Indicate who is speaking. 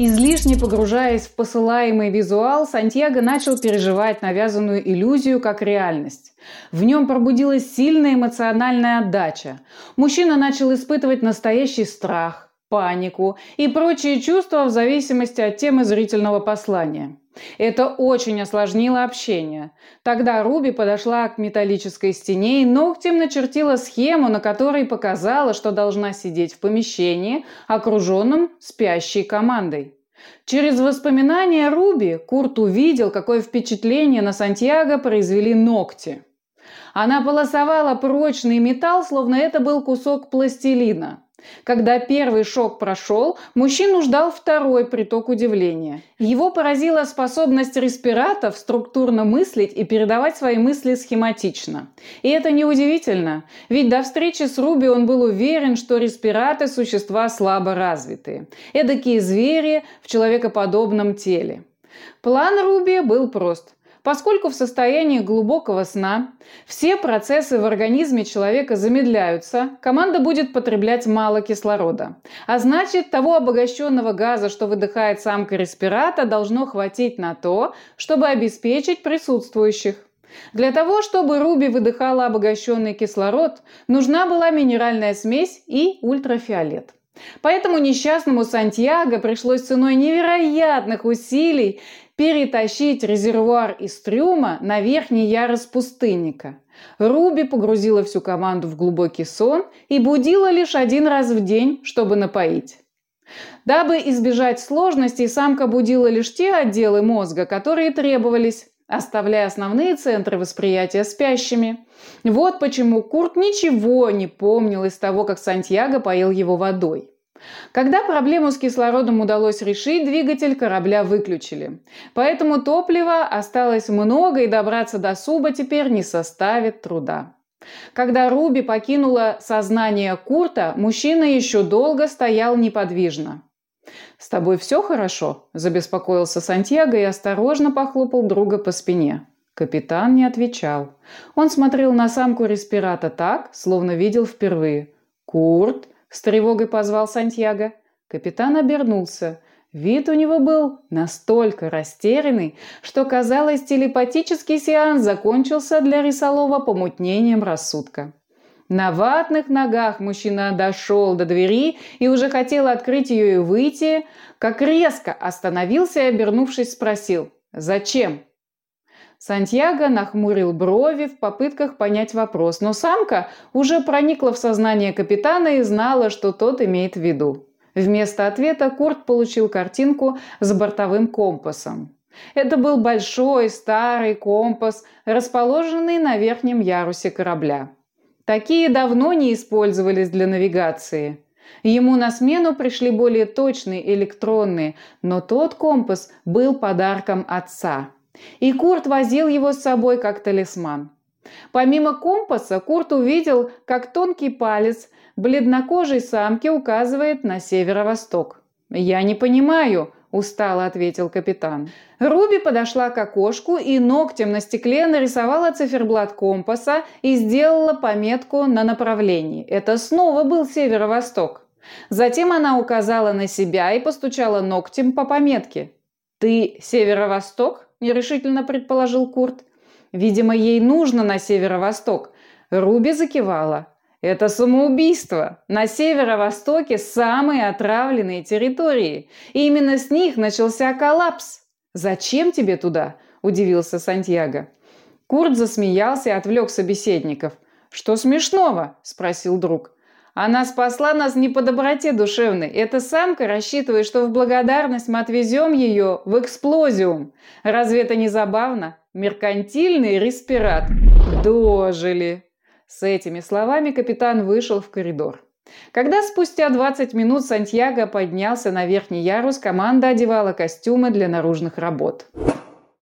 Speaker 1: Излишне погружаясь в посылаемый визуал, Сантьяго начал переживать навязанную иллюзию как реальность. В нем пробудилась сильная эмоциональная отдача. Мужчина начал испытывать настоящий страх, панику и прочие чувства в зависимости от темы зрительного послания. Это очень осложнило общение. Тогда Руби подошла к металлической стене и ногтем начертила схему, на которой показала, что должна сидеть в помещении, окруженном спящей командой. Через воспоминания Руби Курт увидел, какое впечатление на Сантьяго произвели ногти. Она полосовала прочный металл, словно это был кусок пластилина. Когда первый шок прошел, мужчину ждал второй приток удивления. Его поразила способность респиратов структурно мыслить и передавать свои мысли схематично. И это неудивительно, ведь до встречи с Руби он был уверен, что респираты – существа слабо развитые. Эдакие звери в человекоподобном теле. План Руби был прост Поскольку в состоянии глубокого сна все процессы в организме человека замедляются, команда будет потреблять мало кислорода. А значит, того обогащенного газа, что выдыхает самка респирата, должно хватить на то, чтобы обеспечить присутствующих. Для того, чтобы Руби выдыхала обогащенный кислород, нужна была минеральная смесь и ультрафиолет. Поэтому несчастному Сантьяго пришлось ценой невероятных усилий перетащить резервуар из трюма на верхний ярус пустынника. Руби погрузила всю команду в глубокий сон и будила лишь один раз в день, чтобы напоить. Дабы избежать сложностей, самка будила лишь те отделы мозга, которые требовались, оставляя основные центры восприятия спящими. Вот почему Курт ничего не помнил из того, как Сантьяго поил его водой. Когда проблему с кислородом удалось решить, двигатель корабля выключили. Поэтому топлива осталось много, и добраться до Суба теперь не составит труда. Когда Руби покинула сознание Курта, мужчина еще долго стоял неподвижно. «С тобой все хорошо?» – забеспокоился Сантьяго и осторожно похлопал друга по спине. Капитан не отвечал. Он смотрел на самку респирата так, словно видел впервые. «Курт!» С тревогой позвал Сантьяго. Капитан обернулся. Вид у него был настолько растерянный, что, казалось, телепатический сеанс закончился для Рисолова помутнением рассудка. На ватных ногах мужчина дошел до двери и уже хотел открыть ее и выйти, как резко остановился и, обернувшись, спросил «Зачем?». Сантьяго нахмурил брови в попытках понять вопрос, но самка уже проникла в сознание капитана и знала, что тот имеет в виду. Вместо ответа Курт получил картинку с бортовым компасом. Это был большой старый компас, расположенный на верхнем ярусе корабля. Такие давно не использовались для навигации. Ему на смену пришли более точные электронные, но тот компас был подарком отца – и Курт возил его с собой как талисман. Помимо компаса, Курт увидел, как тонкий палец бледнокожей самки указывает на северо-восток. «Я не понимаю», – устало ответил капитан. Руби подошла к окошку и ногтем на стекле нарисовала циферблат компаса и сделала пометку на направлении. Это снова был северо-восток. Затем она указала на себя и постучала ногтем по пометке. «Ты северо-восток?» – нерешительно предположил Курт. «Видимо, ей нужно на северо-восток». Руби закивала. «Это самоубийство. На северо-востоке самые отравленные территории. И именно с них начался коллапс. Зачем тебе туда?» – удивился Сантьяго. Курт засмеялся и отвлек собеседников. «Что смешного?» – спросил друг. Она спасла нас не по доброте душевной. Эта самка рассчитывает, что в благодарность мы отвезем ее в эксплозиум. Разве это не забавно? Меркантильный респират. Дожили. С этими словами капитан вышел в коридор. Когда спустя 20 минут Сантьяго поднялся на верхний ярус, команда одевала костюмы для наружных работ.